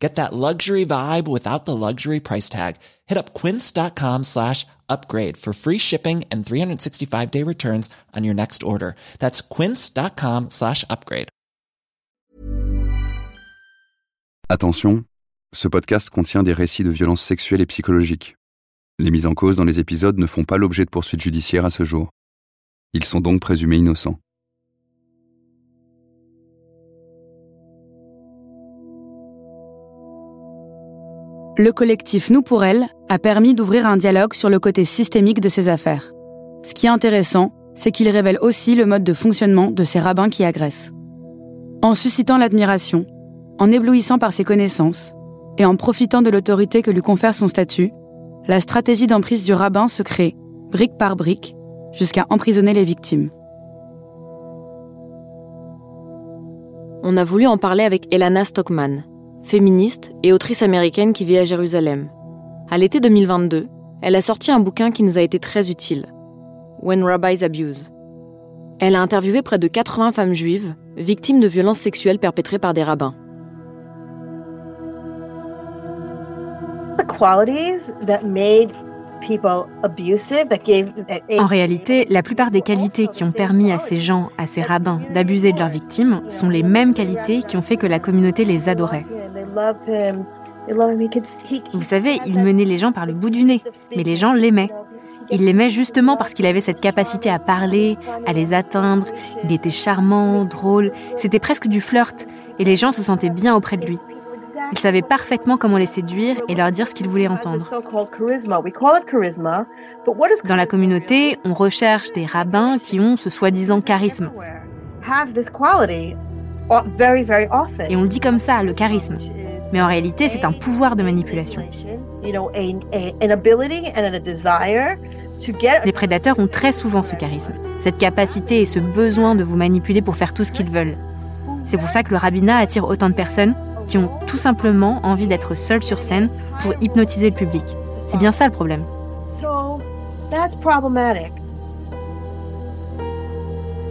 Get that luxury vibe without the luxury price tag. Hit up quince.com slash upgrade for free shipping and 365 day returns on your next order. That's quince.com slash upgrade. Attention, ce podcast contient des récits de violences sexuelles et psychologiques. Les mises en cause dans les épisodes ne font pas l'objet de poursuites judiciaires à ce jour. Ils sont donc présumés innocents. Le collectif Nous pour elle a permis d'ouvrir un dialogue sur le côté systémique de ces affaires. Ce qui est intéressant, c'est qu'il révèle aussi le mode de fonctionnement de ces rabbins qui agressent. En suscitant l'admiration, en éblouissant par ses connaissances et en profitant de l'autorité que lui confère son statut, la stratégie d'emprise du rabbin se crée, brique par brique, jusqu'à emprisonner les victimes. On a voulu en parler avec Elana Stockman, féministe et autrice américaine qui vit à Jérusalem. À l'été 2022, elle a sorti un bouquin qui nous a été très utile, When Rabbis Abuse. Elle a interviewé près de 80 femmes juives victimes de violences sexuelles perpétrées par des rabbins. En réalité, la plupart des qualités qui ont permis à ces gens, à ces rabbins, d'abuser de leurs victimes sont les mêmes qualités qui ont fait que la communauté les adorait. Vous savez, il menait les gens par le bout du nez, mais les gens l'aimaient. Ils l'aimaient justement parce qu'il avait cette capacité à parler, à les atteindre. Il était charmant, drôle, c'était presque du flirt, et les gens se sentaient bien auprès de lui. Il savait parfaitement comment les séduire et leur dire ce qu'ils voulaient entendre. Dans la communauté, on recherche des rabbins qui ont ce soi-disant charisme. Et on le dit comme ça, le charisme. Mais en réalité, c'est un pouvoir de manipulation. Les prédateurs ont très souvent ce charisme, cette capacité et ce besoin de vous manipuler pour faire tout ce qu'ils veulent. C'est pour ça que le rabbinat attire autant de personnes qui ont tout simplement envie d'être seules sur scène pour hypnotiser le public. C'est bien ça le problème.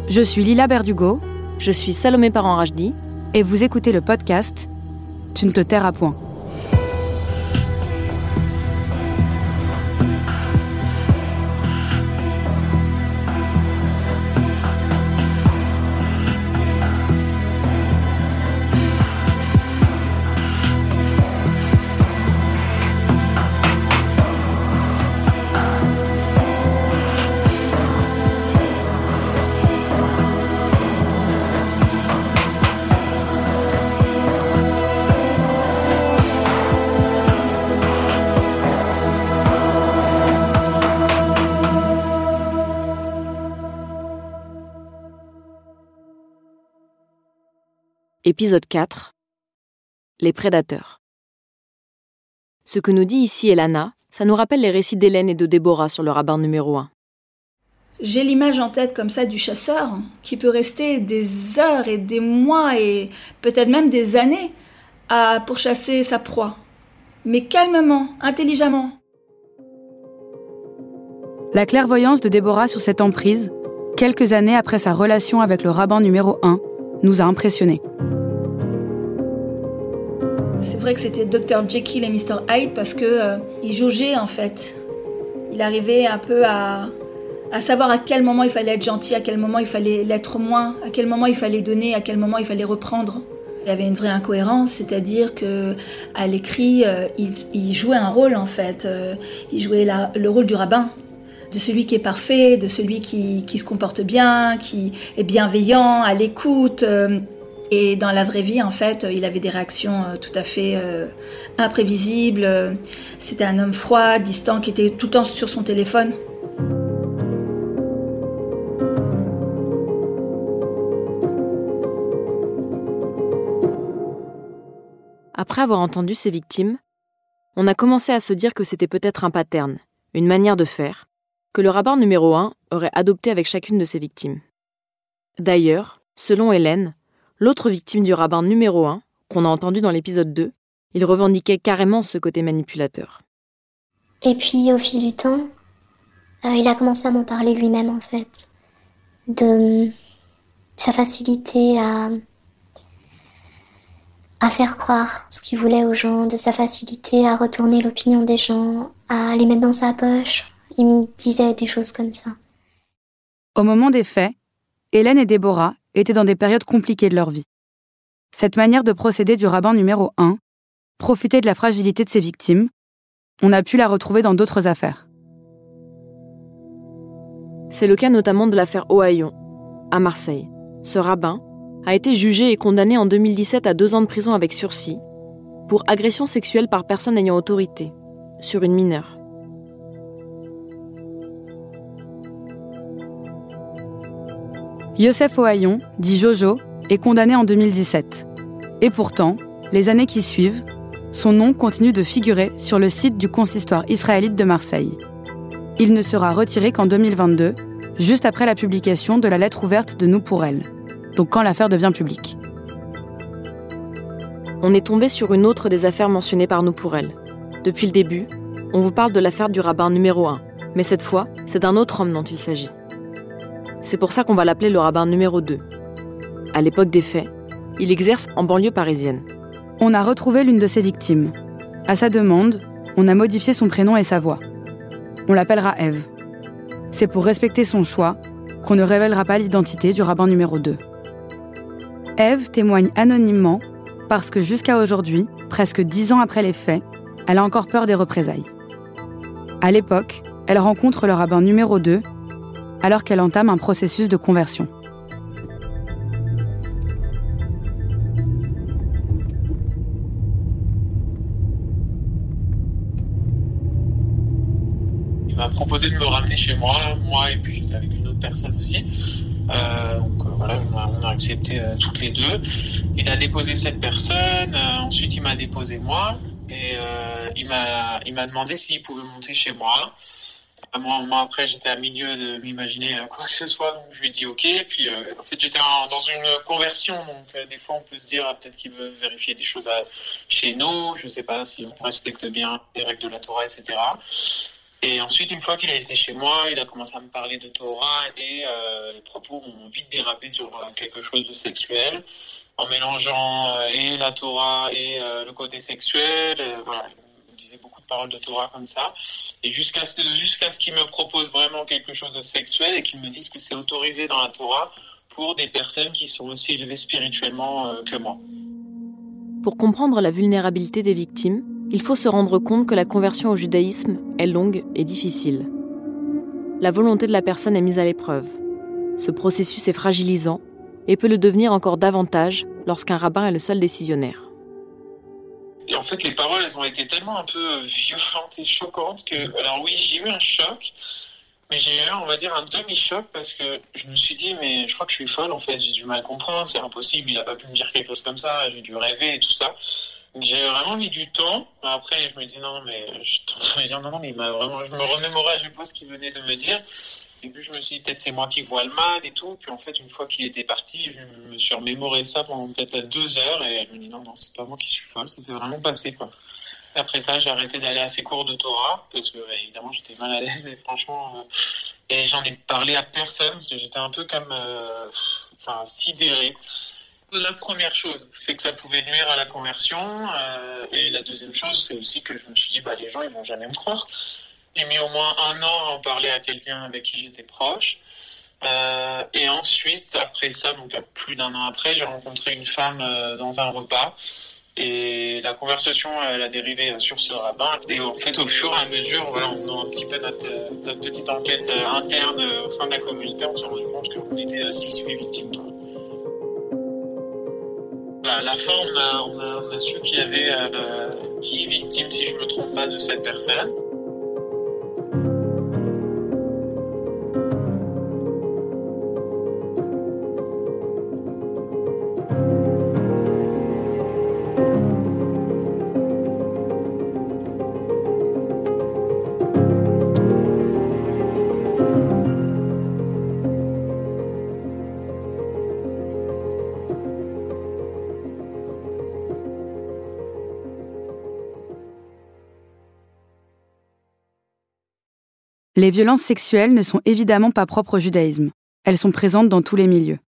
Je suis Lila Berdugo. Je suis Salomé Parent-Rajdi. Et vous écoutez le podcast Tu ne te tairas point. Épisode 4 Les prédateurs. Ce que nous dit ici Elana, ça nous rappelle les récits d'Hélène et de Déborah sur le rabbin numéro 1. J'ai l'image en tête comme ça du chasseur qui peut rester des heures et des mois et peut-être même des années à pourchasser sa proie. Mais calmement, intelligemment. La clairvoyance de Déborah sur cette emprise, quelques années après sa relation avec le rabbin numéro 1, nous a impressionnés. Vrai que c'était Dr Jekyll et Mr Hyde parce que euh, il jaugeait en fait. Il arrivait un peu à, savoir à quel moment il fallait être gentil, à quel moment il fallait l'être moins, à quel moment il fallait donner, à quel moment il fallait reprendre. Il y avait une vraie incohérence, c'est-à-dire que à l'écrit, euh, il, jouait un rôle en fait. Euh, il jouait le rôle du rabbin, de celui qui est parfait, de celui qui, qui se comporte bien, qui est bienveillant, à l'écoute. Et dans la vraie vie, en fait, il avait des réactions euh, tout à fait euh, imprévisibles. C'était un homme froid, distant, qui était tout le temps sur son téléphone. Après avoir entendu ses victimes, on a commencé à se dire que c'était peut-être un pattern, une manière de faire, que le rabbin numéro 1 aurait adopté avec chacune de ses victimes. D'ailleurs, selon Hélène, l'autre victime du rabbin numéro 1, qu'on a entendu dans l'épisode 2, il revendiquait carrément ce côté manipulateur. Et puis au fil du temps, euh, il a commencé à m'en parler lui-même en fait, de sa facilité à, à faire croire ce qu'il voulait aux gens, de sa facilité à retourner l'opinion des gens, à les mettre dans sa poche. Il me disait des choses comme ça. Au moment des faits, Hélène et Déborah étaient dans des périodes compliquées de leur vie. Cette manière de procéder du rabbin numéro 1 profitait de la fragilité de ses victimes. On a pu la retrouver dans d'autres affaires. C'est le cas notamment de l'affaire Ohaillon, à Marseille. Ce rabbin a été jugé et condamné en 2017 à deux ans de prison avec sursis pour agression sexuelle par personne ayant autorité sur une mineure. Youssef Ohaillon, dit Jojo, est condamné en 2017. Et pourtant, les années qui suivent, son nom continue de figurer sur le site du consistoire israélite de Marseille. Il ne sera retiré qu'en 2022, juste après la publication de la lettre ouverte de Nous pour elle, donc quand l'affaire devient publique. On est tombé sur une autre des affaires mentionnées par Nous pour elle. Depuis le début, on vous parle de l'affaire du rabbin numéro 1, mais cette fois, c'est d'un autre homme dont il s'agit. C'est pour ça qu'on va l'appeler le rabbin numéro 2. À l'époque des faits, il exerce en banlieue parisienne. On a retrouvé l'une de ses victimes. À sa demande, on a modifié son prénom et sa voix. On l'appellera Eve. C'est pour respecter son choix qu'on ne révélera pas l'identité du rabbin numéro 2. Eve témoigne anonymement parce que jusqu'à aujourd'hui, presque dix ans après les faits, elle a encore peur des représailles. À l'époque, elle rencontre le rabbin numéro 2 alors qu'elle entame un processus de conversion. Il m'a proposé de me ramener chez moi, moi et puis j'étais avec une autre personne aussi. Euh, donc euh, voilà, on a, accepté euh, toutes les deux. Il a déposé cette personne, euh, ensuite il m'a déposé moi et il m'a demandé s'il pouvait monter chez moi. Moi, moi, après, j'étais à milieu de m'imaginer euh, quoi que ce soit, donc je lui ai dit ok. Puis, euh, en fait, j'étais dans une conversion, donc euh, des fois, on peut se dire ah, peut-être qu'il veut vérifier des choses chez nous. Je sais pas si on respecte bien les règles de la Torah, etc. Et ensuite, une fois qu'il a été chez moi, il a commencé à me parler de Torah et les propos ont vite dérapé sur quelque chose de sexuel, en mélangeant et la Torah et le côté sexuel. voilà, beaucoup de paroles de Torah comme ça. Et jusqu'à ce, jusqu'à ce qu'il me propose vraiment quelque chose de sexuel et qu'il me dise que c'est autorisé dans la Torah pour des personnes qui sont aussi élevées spirituellement euh, que moi. Pour comprendre la vulnérabilité des victimes, il faut se rendre compte que la conversion au judaïsme est longue et difficile. La volonté de la personne est mise à l'épreuve. Ce processus est fragilisant et peut le devenir encore davantage lorsqu'un rabbin est le seul décisionnaire. Et en fait, les paroles, elles ont été tellement un peu violentes et choquantes que, alors oui, j'ai eu un choc, mais j'ai eu, on va dire, un demi-choc parce que je me suis dit, mais je crois que je suis folle, en fait, j'ai du mal à comprendre, c'est impossible, il a pas pu me dire quelque chose comme ça, j'ai dû rêver et tout ça. J'ai vraiment mis du temps. Après, je me dis, non, mais je dire, non, non, mais il m'a vraiment, je me remémorais à chaque fois ce qu'il venait de me dire. Et puis je me suis dit, peut-être c'est moi qui vois le mal et tout. Puis en fait, une fois qu'il était parti, je me suis remémoré ça pendant peut-être deux heures et je me dis, non, non, c'est pas moi qui suis folle, ça s'est vraiment passé, quoi. Après ça, j'ai arrêté d'aller à ces cours de Torah parce que, bah, évidemment, j'étais mal à l'aise et franchement, euh, et j'en ai parlé à personne parce que j'étais un peu comme, euh, enfin, sidéré. La première chose, c'est que ça pouvait nuire à la conversion. euh, et la deuxième chose, c'est aussi que je me suis dit, bah, les gens, ils vont jamais me croire. J'ai mis au moins un an à en parler à quelqu'un avec qui j'étais proche. Euh, et ensuite, après ça, donc plus d'un an après, j'ai rencontré une femme euh, dans un repas. Et la conversation, elle a dérivé sur ce rabbin. Et en fait, au fur et à mesure, voilà, en faisant un petit peu notre, petite enquête interne au sein de la communauté, on s'est rendu compte qu'on était 6-8 victimes. À la fin, on a, on a, su qu'il y avait euh, 10 victimes, si je ne me trompe pas, de cette personne. Les violences sexuelles ne sont évidemment pas propres au judaïsme. Elles sont présentes dans tous les milieux.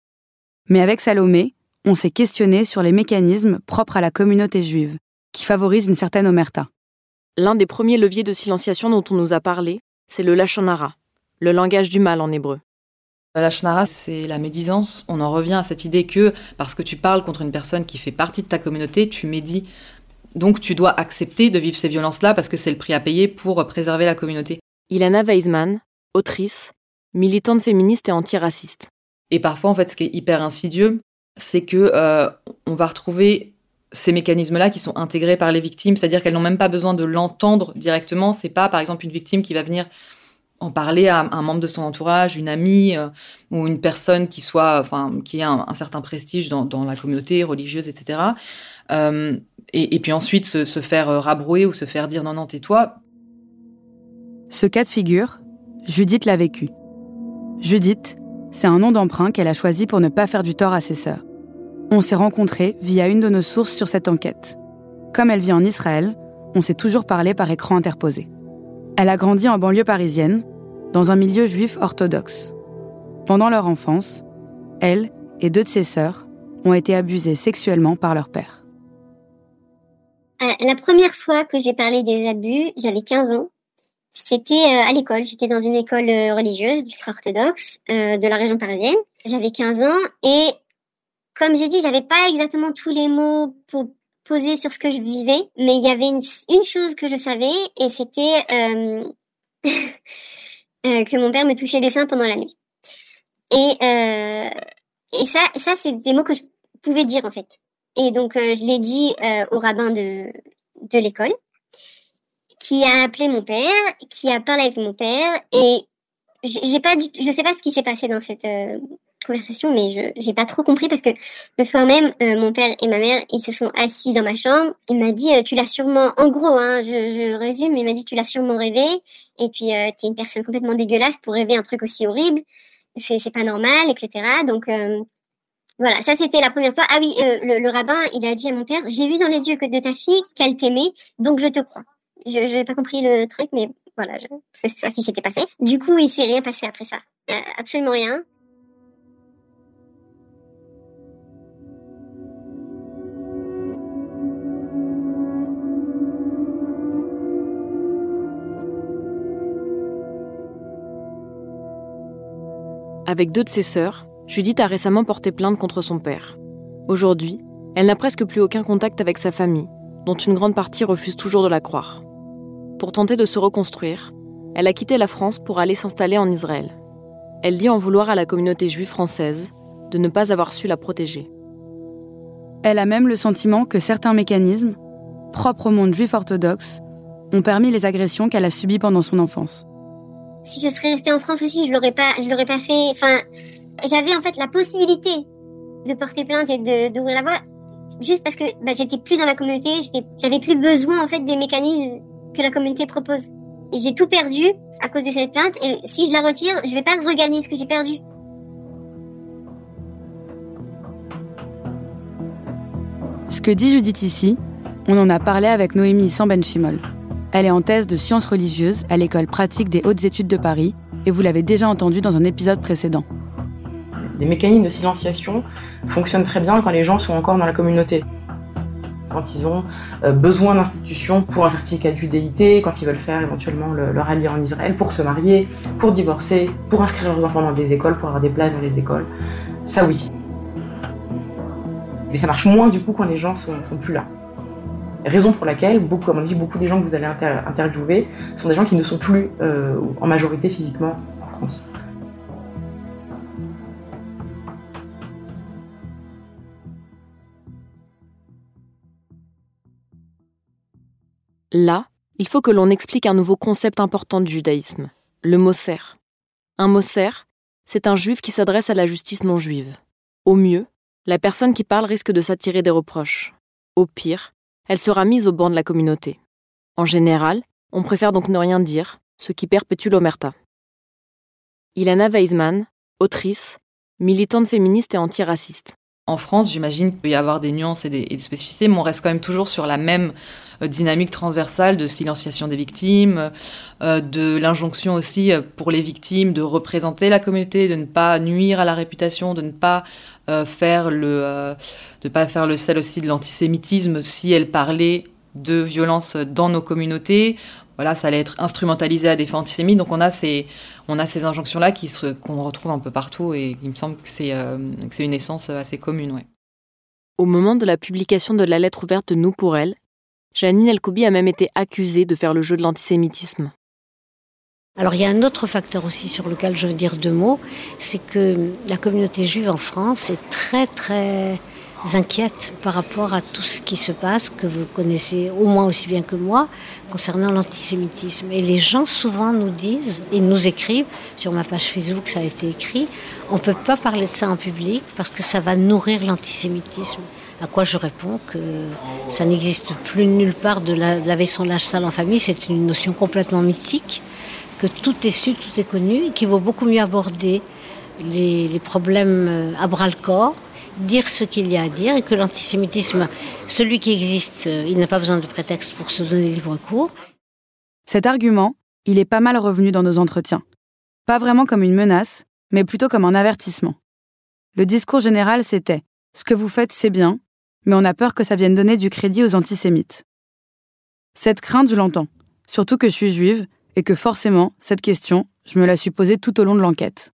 Mais avec Salomé, on s'est questionné sur les mécanismes propres à la communauté juive, qui favorisent une certaine omerta. L'un des premiers leviers de silenciation dont on nous a parlé, c'est le lachonara, le langage du mal en hébreu. La shonara, c'est la médisance. On en revient à cette idée que parce que tu parles contre une personne qui fait partie de ta communauté, tu médis. Donc tu dois accepter de vivre ces violences-là parce que c'est le prix à payer pour préserver la communauté. Ilana Weisman, autrice, militante féministe et antiraciste. Et parfois, en fait, ce qui est hyper insidieux, c'est que euh, on va retrouver ces mécanismes-là qui sont intégrés par les victimes, c'est-à-dire qu'elles n'ont même pas besoin de l'entendre directement. C'est pas, par exemple, une victime qui va venir en parler à un membre de son entourage, une amie euh, ou une personne qui soit, enfin, qui ait un, certain prestige dans, la communauté religieuse, etc. Euh, et, puis ensuite se, se, faire rabrouer ou se faire dire non, non, tais-toi. Ce cas de figure, Judith l'a vécu. Judith, c'est un nom d'emprunt qu'elle a choisi pour ne pas faire du tort à ses sœurs. On s'est rencontrés via une de nos sources sur cette enquête. Comme elle vit en Israël, on s'est toujours parlé par écran interposé. Elle a grandi en banlieue parisienne, dans un milieu juif orthodoxe. Pendant leur enfance, elle et deux de ses sœurs ont été abusées sexuellement par leur père. Euh, la première fois que j'ai parlé des abus, j'avais 15 ans. C'était euh, à l'école. J'étais dans une école euh, religieuse, ultra-orthodoxe, de la région parisienne. J'avais 15 ans et, comme j'ai dit, j'avais pas exactement tous les mots pour poser sur ce que je vivais, mais il y avait une, chose que je savais et c'était Euh, que mon père me touchait les seins pendant la nuit. Et, euh, et ça, ça c'est des mots que je pouvais dire en fait. Et donc euh, je l'ai dit euh, au rabbin de, de l'école, qui a appelé mon père, qui a parlé avec mon père, et j'ai pas du, je sais pas ce qui s'est passé dans cette euh, conversation, mais je j'ai pas trop compris parce que le soir même, euh, mon père et ma mère, ils se sont assis dans ma chambre. Il m'a dit, euh, tu l'as sûrement, en gros, hein, je, je résume, il m'a dit, tu l'as sûrement rêvé, et puis tu es une personne complètement dégueulasse pour rêver un truc aussi horrible. C'est c'est pas normal, etc. Donc voilà, ça c'était la première fois. Ah oui, le, le, rabbin, il a dit à mon père, j'ai vu dans les yeux que de ta fille qu'elle t'aimait, donc je te crois. Je n'ai pas compris le truc, mais voilà, c'est ça qui s'était passé. Du coup, il s'est rien passé après ça. absolument rien. Avec deux de ses sœurs, Judith a récemment porté plainte contre son père. Aujourd'hui, elle n'a presque plus aucun contact avec sa famille, dont une grande partie refuse toujours de la croire. Pour tenter de se reconstruire, elle a quitté la France pour aller s'installer en Israël. Elle dit en vouloir à la communauté juive française de ne pas avoir su la protéger. Elle a même le sentiment que certains mécanismes, propres au monde juif orthodoxe, ont permis les agressions qu'elle a subies pendant son enfance si je serais restée en France aussi, je l'aurais pas, je l'aurais pas fait. Enfin, j'avais en fait la possibilité de porter plainte et de d'ouvrir la voie, juste parce que bah, j'étais plus dans la communauté, j'avais plus besoin en fait des mécanismes que la communauté propose. Et j'ai tout perdu à cause de cette plainte. Et si je la retire, je vais pas regagner ce que j'ai perdu. Ce que dit Judith ici, on en a parlé avec Noémie Sambenchimol. Elle est en thèse de sciences religieuses à l'école pratique des hautes études de Paris, et vous l'avez déjà entendu dans un épisode précédent. Les mécanismes de silenciation fonctionnent très bien quand les gens sont encore dans la communauté. Quand ils ont euh, besoin d'institutions pour un certificat de judéité, quand ils veulent faire éventuellement leur allié en Israël, pour se marier, pour divorcer, pour inscrire leurs enfants dans des écoles, pour avoir des places dans les écoles. Ça oui. Mais ça marche moins du coup quand les gens sont, sont plus là. Raison pour laquelle, beaucoup, à mon avis, beaucoup des gens que vous allez interviewer sont des gens qui ne sont plus euh, en majorité physiquement en France. Là, il faut que l'on explique un nouveau concept important du judaïsme, le Moser. Un Moser, c'est un juif qui s'adresse à la justice non juive. Au mieux, la personne qui parle risque de s'attirer des reproches. Au pire, elle sera mise au banc de la communauté. En général, on préfère donc ne rien dire, ce qui perpétue l'omerta. Ilana Weisman, autrice, militante féministe et antiraciste. En France, j'imagine qu'il peut y avoir des nuances et des, spécificités, mais on reste quand même toujours sur la même euh, dynamique transversale de silenciation des victimes, euh, de l'injonction aussi euh, pour les victimes de représenter la communauté, de ne pas nuire à la réputation, de ne pas faire le, de pas faire le sel aussi de l'antisémitisme si elle parlait de violence dans nos communautés voilà, ça allait être instrumentalisé à des fins antisémites. Donc on a ces, on a ces injonctions-là qui qu'on retrouve un peu partout et il me semble que c'est euh, une essence assez commune. Ouais. Au moment de la publication de la lettre ouverte de Nous pour elle, Janine Elkoubi a même été accusée de faire le jeu de l'antisémitisme. Alors il y a un autre facteur aussi sur lequel je veux dire deux mots, c'est que la communauté juive en France est très très inquiète par rapport à tout ce qui se passe, que vous connaissez au moins aussi bien que moi, concernant l'antisémitisme. Et les gens souvent nous disent, et nous écrivent, sur ma page Facebook ça a été écrit, on ne peut pas parler de ça en public parce que ça va nourrir l'antisémitisme. À quoi je réponds que ça n'existe plus nulle part de laver son linge sale en famille, c'est une notion complètement mythique, que tout est su, tout est connu, et qu'il vaut beaucoup mieux aborder les, les problèmes à bras le corps dire ce qu'il y a à dire et que l'antisémitisme, celui qui existe, il n'a pas besoin de prétexte pour se donner libre cours. Cet argument, il est pas mal revenu dans nos entretiens. Pas vraiment comme une menace, mais plutôt comme un avertissement. Le discours général, c'était Ce que vous faites, c'est bien, mais on a peur que ça vienne donner du crédit aux antisémites. Cette crainte, je l'entends, surtout que je suis juive et que forcément, cette question, je me la suis posée tout au long de l'enquête.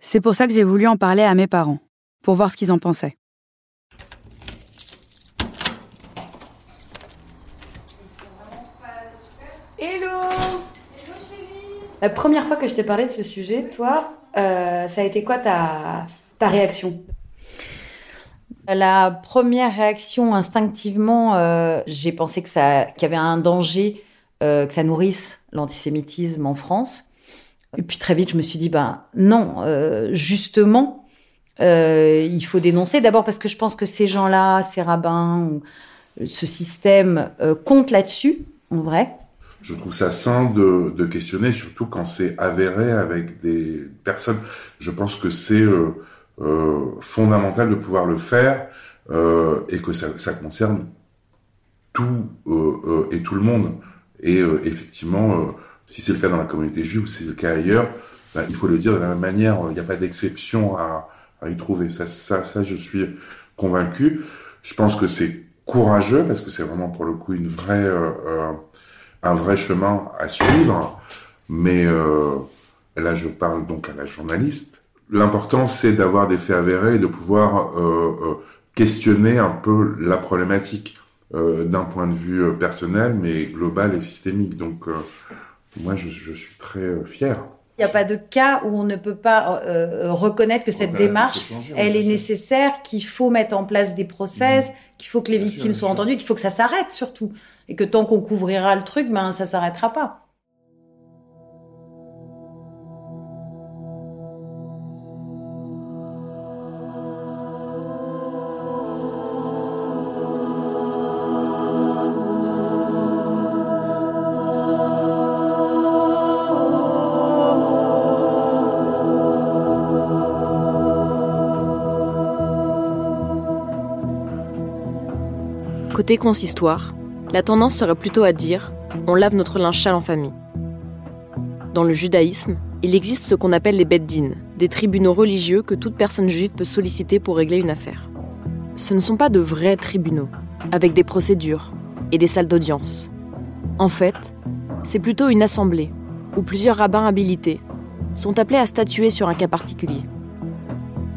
C'est pour ça que j'ai voulu en parler à mes parents pour voir ce qu'ils en pensaient. Hello La première fois que je t'ai parlé de ce sujet, toi, euh, ça a été quoi ta, ta réaction? La première réaction, instinctivement, euh, j'ai pensé que ça, qu'il y avait un danger, euh, que ça nourrisse l'antisémitisme en France. Et puis très vite, je me suis dit, ben non, euh, justement, euh, il faut dénoncer. D'abord parce que je pense que ces gens-là, ces rabbins, ce système euh, compte là-dessus, en vrai. Je trouve ça sain de, questionner, surtout quand c'est avéré avec des personnes. Je pense que c'est euh, fondamental de pouvoir le faire et que ça, concerne tout et tout le monde. Et effectivement, si c'est le cas dans la communauté juive ou si c'est le cas ailleurs, ben, il faut le dire de la même manière. Il n'y a pas d'exception à, à y trouver. Ça, ça, ça, je suis convaincu. Je pense que c'est courageux parce que c'est vraiment pour le coup une vraie, euh, euh, un vrai chemin à suivre. Mais euh, là, je parle donc à la journaliste. L'important, c'est d'avoir des faits avérés et de pouvoir questionner un peu la problématique d'un point de vue personnel, mais global et systémique. Donc, moi, je, je, suis très fier. Il n'y a pas de cas où on ne peut pas euh, reconnaître que cette démarche, changer, elle est nécessaire, qu'il faut mettre en place des process, mmh. qu'il faut que les bien victimes sûr, soient entendues, qu'il faut que ça s'arrête surtout. Et que tant qu'on couvrira le truc, ben ça s'arrêtera pas. Côté consistoire, la tendance serait plutôt à dire on lave notre linge en famille. Dans le judaïsme, il existe ce qu'on appelle les beddin, des tribunaux religieux que toute personne juive peut solliciter pour régler une affaire. Ce ne sont pas de vrais tribunaux, avec des procédures et des salles d'audience. En fait, c'est plutôt une assemblée où plusieurs rabbins habilités sont appelés à statuer sur un cas particulier.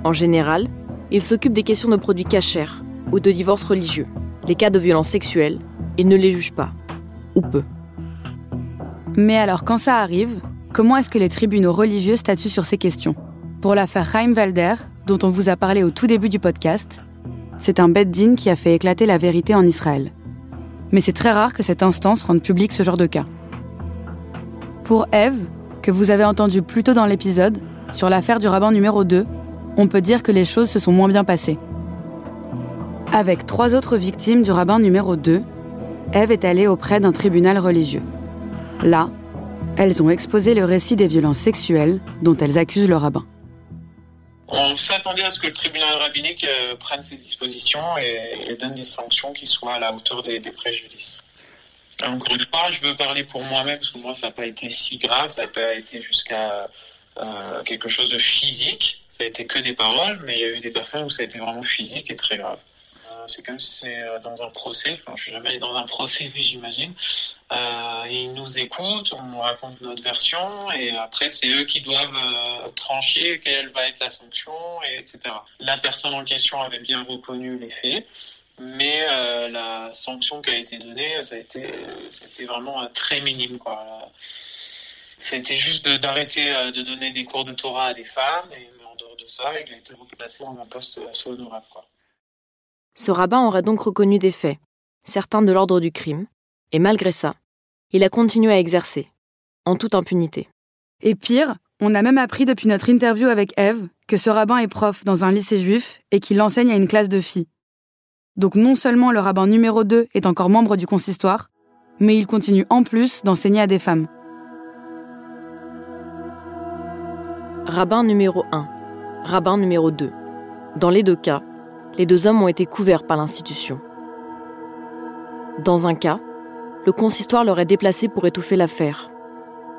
En général, ils s'occupent des questions de produits cachers ou de divorces religieux les cas de violences sexuelles et ne les juge pas, ou peu. Mais alors, quand ça arrive, comment est-ce que les tribunaux religieux statuent sur ces questions? Pour l'affaire Walder, dont on vous a parlé au tout début du podcast, c'est un Beddin qui a fait éclater la vérité en Israël. Mais c'est très rare que cette instance rende public ce genre de cas. Pour Eve, que vous avez entendu plus tôt dans l'épisode, sur l'affaire du rabbin numéro 2, on peut dire que les choses se sont moins bien passées. Avec trois autres victimes du rabbin numéro 2, Eve est allée auprès d'un tribunal religieux. Là, elles ont exposé le récit des violences sexuelles dont elles accusent le rabbin. On s'attendait à ce que le tribunal rabbinique euh, prenne ses dispositions et, donne des sanctions qui soient à la hauteur des, préjudices. Encore une fois, je veux parler pour moi-même parce que moi, ça n'a pas été si grave, ça n'a pas été jusqu'à euh, quelque chose de physique. Ça a été que des paroles, mais il y a eu des personnes où ça a été vraiment physique et très grave c'est comme si c'est euh, dans un procès. Enfin, je suis jamais allé dans un procès, j'imagine. Euh, ils nous écoutent, on nous raconte notre version, et après c'est eux qui doivent euh, trancher quelle va être la sanction, et etc. La personne en question avait bien reconnu les faits, mais la sanction qui a été donnée, ça a été, c'était vraiment très minime, quoi. C'était juste d'arrêter de, donner des cours de Torah à des femmes, et en dehors de ça, il a été replacé dans un poste assez honorable. Ce rabbin aurait donc reconnu des faits, certains de l'ordre du crime, et malgré ça, il a continué à exercer, en toute impunité. Et pire, on a même appris depuis notre interview avec Eve que ce rabbin est prof dans un lycée juif et qu'il enseigne à une classe de filles. Donc non seulement le rabbin numéro 2 est encore membre du consistoire, mais il continue en plus d'enseigner à des femmes. Rabbin numéro 1, rabbin numéro 2. Dans les deux cas, les deux hommes ont été couverts par l'institution. Dans un cas, le consistoire leur déplacé pour étouffer l'affaire.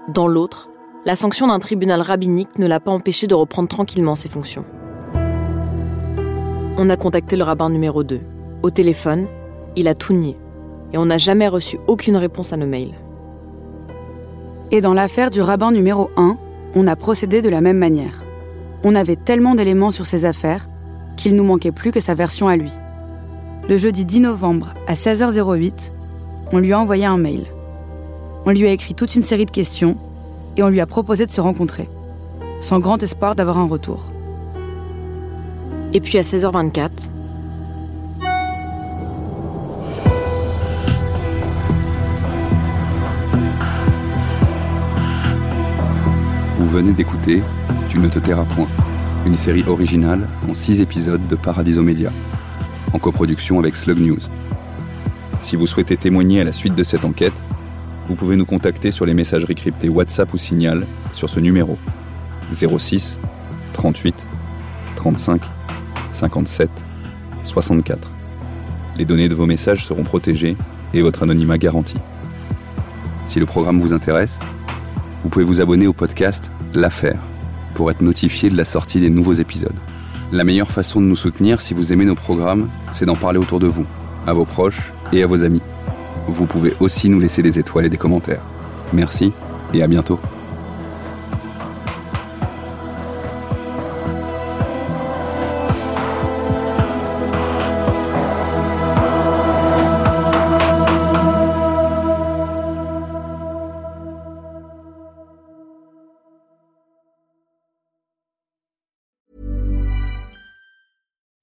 Dans l'autre, la sanction d'un tribunal rabbinique ne l'a pas empêché de reprendre tranquillement ses fonctions. On a contacté le rabbin numéro 2. Au téléphone, il a tout nié. Et on n'a jamais reçu aucune réponse à nos mails. Et dans l'affaire du rabbin numéro 1, on a procédé de la même manière. On avait tellement d'éléments sur ces affaires qu'il nous manquait plus que sa version à lui. Le jeudi 10 novembre à 16h08, on lui a envoyé un mail. On lui a écrit toute une série de questions et on lui a proposé de se rencontrer, sans grand espoir d'avoir un retour. Et puis à 16h24, Vous venez d'écouter Tu ne te tairas point une série originale en 6 épisodes de Paradiso Media, en coproduction avec Slug News. Si vous souhaitez témoigner à la suite de cette enquête, vous pouvez nous contacter sur les messageries cryptées WhatsApp ou Signal sur ce numéro 06 38 35 57 64. Les données de vos messages seront protégées et votre anonymat garanti. Si le programme vous intéresse, vous pouvez vous abonner au podcast L'Affaire pour être notifié de la sortie des nouveaux épisodes. La meilleure façon de nous soutenir si vous aimez nos programmes, c'est d'en parler autour de vous, à vos proches et à vos amis. Vous pouvez aussi nous laisser des étoiles et des commentaires. Merci et à bientôt.